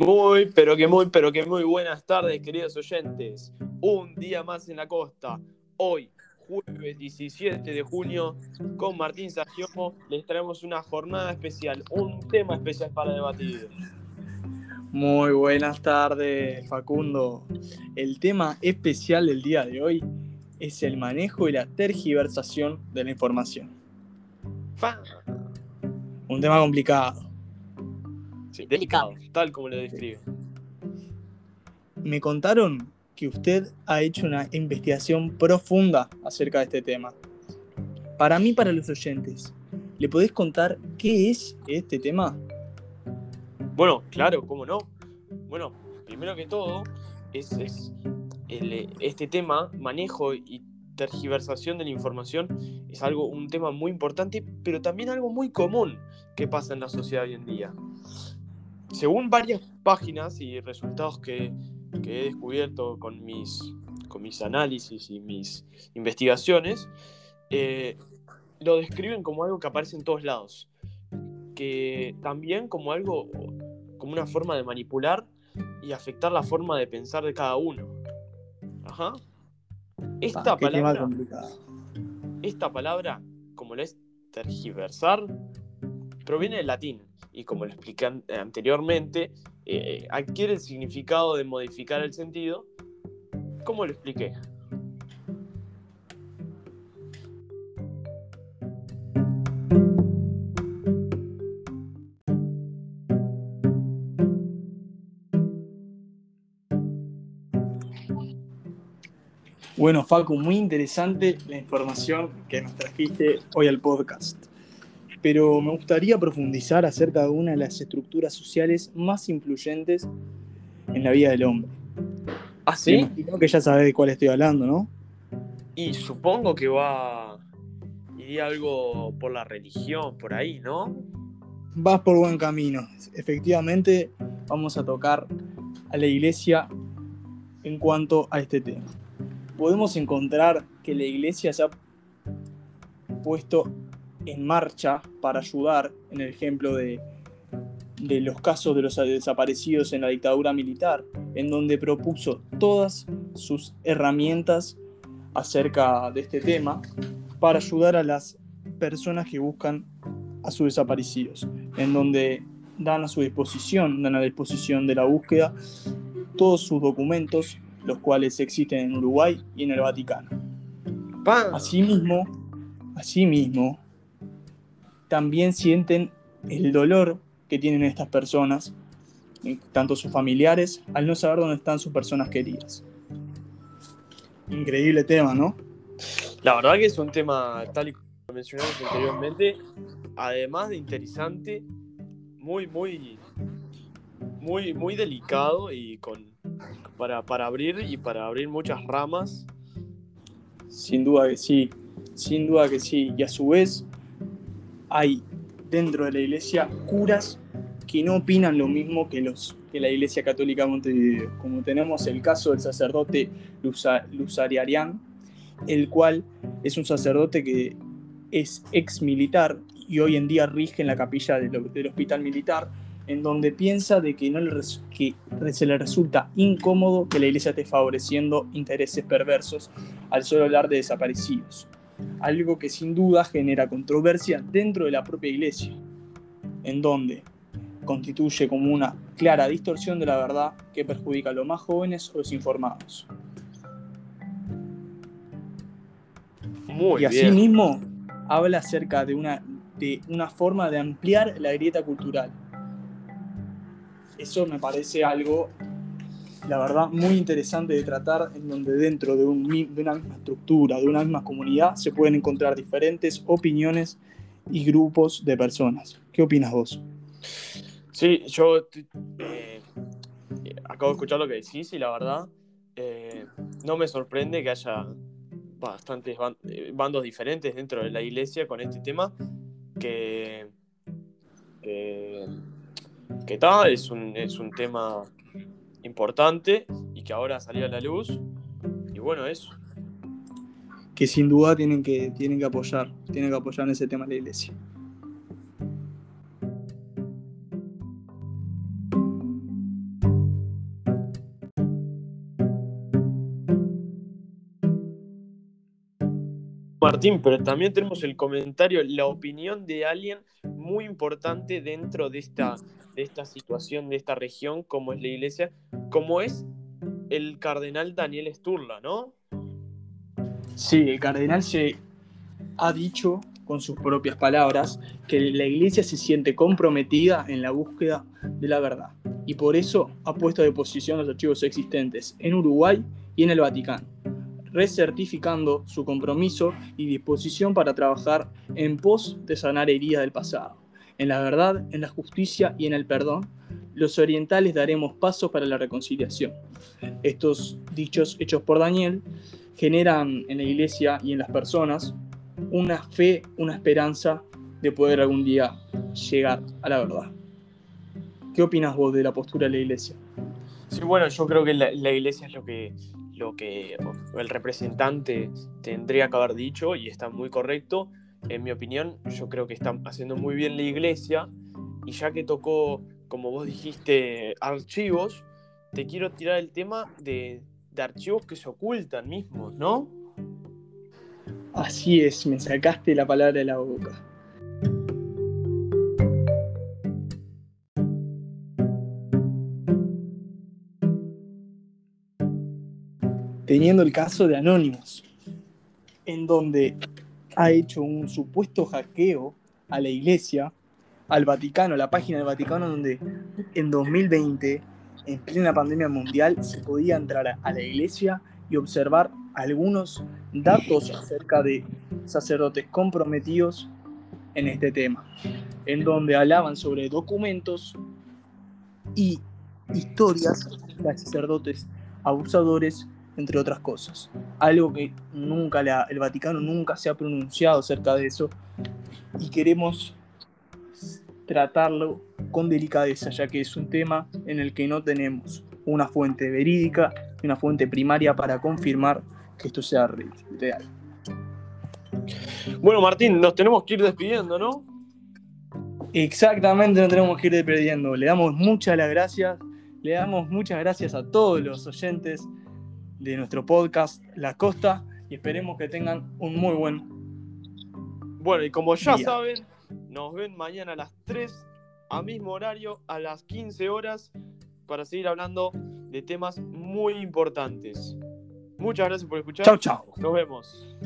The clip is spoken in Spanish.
Muy, pero que muy, pero que muy buenas tardes, queridos oyentes. Un día más en la costa. Hoy, jueves 17 de junio, con Martín Sagiomo, les traemos una jornada especial, un tema especial para debatir. Muy buenas tardes, Facundo. El tema especial del día de hoy es el manejo y la tergiversación de la información. Un tema complicado. Sí, delicado, tal como lo describe. Me contaron que usted ha hecho una investigación profunda acerca de este tema. Para mí, para los oyentes, ¿le podés contar qué es este tema? Bueno, claro, cómo no. Bueno, primero que todo, es, es el- este tema, manejo y tergiversación de la información, es algo, un tema muy importante, pero también algo muy común que pasa en la sociedad hoy en día. Según varias páginas y resultados que, que he descubierto con mis, con mis análisis y mis investigaciones, eh, lo describen como algo que aparece en todos lados. Que también como algo, como una forma de manipular y afectar la forma de pensar de cada uno. Ajá. Esta Ah, palabra, complicado. esta palabra, como lo es tergiversar, proviene del latín y como lo expliqué an- anteriormente, eh, adquiere el significado de modificar el sentido. ¿Cómo lo expliqué? Bueno, Facu, muy interesante la información que nos trajiste hoy al podcast. Pero me gustaría profundizar acerca de una de las estructuras sociales más influyentes en la vida del hombre. ¿Ah, Me sí? imagino que ya sabes de cuál estoy hablando, ¿no? Y supongo que va. iría algo por la religión, por ahí, ¿no? Vas por buen camino. Efectivamente, vamos a tocar a la iglesia en cuanto a este tema. Podemos encontrar que la iglesia se ha puesto en marcha para ayudar, en el ejemplo de, de los casos de los desaparecidos en la dictadura militar, en donde propuso todas sus herramientas acerca de este tema para ayudar a las personas que buscan a sus desaparecidos, en donde dan a su disposición, dan a disposición de la búsqueda todos sus documentos, los cuales existen en Uruguay y en el Vaticano. Asimismo, asimismo, también sienten el dolor que tienen estas personas, eh, tanto sus familiares, al no saber dónde están sus personas queridas. Increíble tema, ¿no? La verdad que es un tema, tal y como mencionamos anteriormente, además de interesante, muy, muy, muy, muy delicado y con para, para abrir y para abrir muchas ramas. Sin duda que sí, sin duda que sí. Y a su vez, hay dentro de la iglesia curas que no opinan lo mismo que, los, que la iglesia católica de Montevideo. Como tenemos el caso del sacerdote Luza- Luzariarián, el cual es un sacerdote que es ex militar y hoy en día rige en la capilla del, hospital militar, en donde piensa de que, no le que se le resulta incómodo que la iglesia esté favoreciendo intereses perversos al solo hablar de desaparecidos. Algo que sin duda genera controversia dentro de la propia iglesia, en donde constituye como una clara distorsión de la verdad que perjudica a los más jóvenes o los informados. Muy y bien. asimismo habla acerca de una, de una forma de ampliar la grieta cultural. Eso me parece algo, la verdad, muy interesante de tratar, en donde dentro de, una misma estructura, de una misma comunidad, se pueden encontrar diferentes opiniones y grupos de personas. ¿Qué opinas vos? Sí, yo eh, acabo de escuchar lo que decís y la verdad eh, no me sorprende que haya bastantes eh, bandos diferentes dentro de la iglesia con este tema que que, que es un, es un tema importante y que ahora salió a la luz y bueno eso Que sin duda tienen que, tienen que apoyar, tienen que apoyar en ese tema la iglesia. Martín, pero también tenemos el comentario, la opinión de alguien muy importante dentro de esta, de esta situación, de esta región, como es la iglesia, como es el cardenal Daniel Sturla, ¿no? Sí, el cardenal se ha dicho con sus propias palabras que la iglesia se siente comprometida en la búsqueda de la verdad y por eso ha puesto a disposición los archivos existentes en Uruguay y en el Vaticano, recertificando su compromiso y disposición para trabajar en pos de sanar heridas del pasado. En la verdad, en la justicia y en el perdón, los orientales daremos paso para la reconciliación. Estos dichos hechos por Daniel generan en la iglesia y en las personas una fe, una esperanza de poder algún día llegar a la verdad. ¿Qué opinas vos de la postura de la iglesia? Sí, bueno, yo creo que la, iglesia es lo que, lo que el representante tendría que haber dicho y está muy correcto. En mi opinión, yo creo que está haciendo muy bien la iglesia y ya que tocó, como vos dijiste, archivos, te quiero tirar el tema de, de archivos que se ocultan mismos, ¿no? Así es, me sacaste la palabra de la boca. Teniendo el caso de Anonymous, en donde ha hecho un supuesto hackeo a la iglesia, al Vaticano, la página del Vaticano, donde en 2020, en plena pandemia mundial, se podía entrar a la iglesia y observar algunos datos acerca de sacerdotes comprometidos en este tema, en donde hablaban sobre documentos y historias de sacerdotes abusadores, entre otras cosas. Algo que nunca el Vaticano nunca se ha pronunciado acerca de eso y queremos tratarlo con delicadeza, ya que es un tema en el que no tenemos una fuente verídica y una fuente primaria para confirmar que esto sea real. Bueno, Martín, nos tenemos que ir despidiendo, ¿no? Exactamente, nos tenemos que ir despidiendo. Le damos muchas las gracias, le damos muchas gracias a todos los oyentes de nuestro podcast La Costa y esperemos que tengan un muy buen. Bueno, y como ya saben, nos ven mañana a las 3, a mismo horario, a las 15 horas, para seguir hablando de temas muy importantes. Muchas gracias por escuchar. Chao, chao. Nos vemos.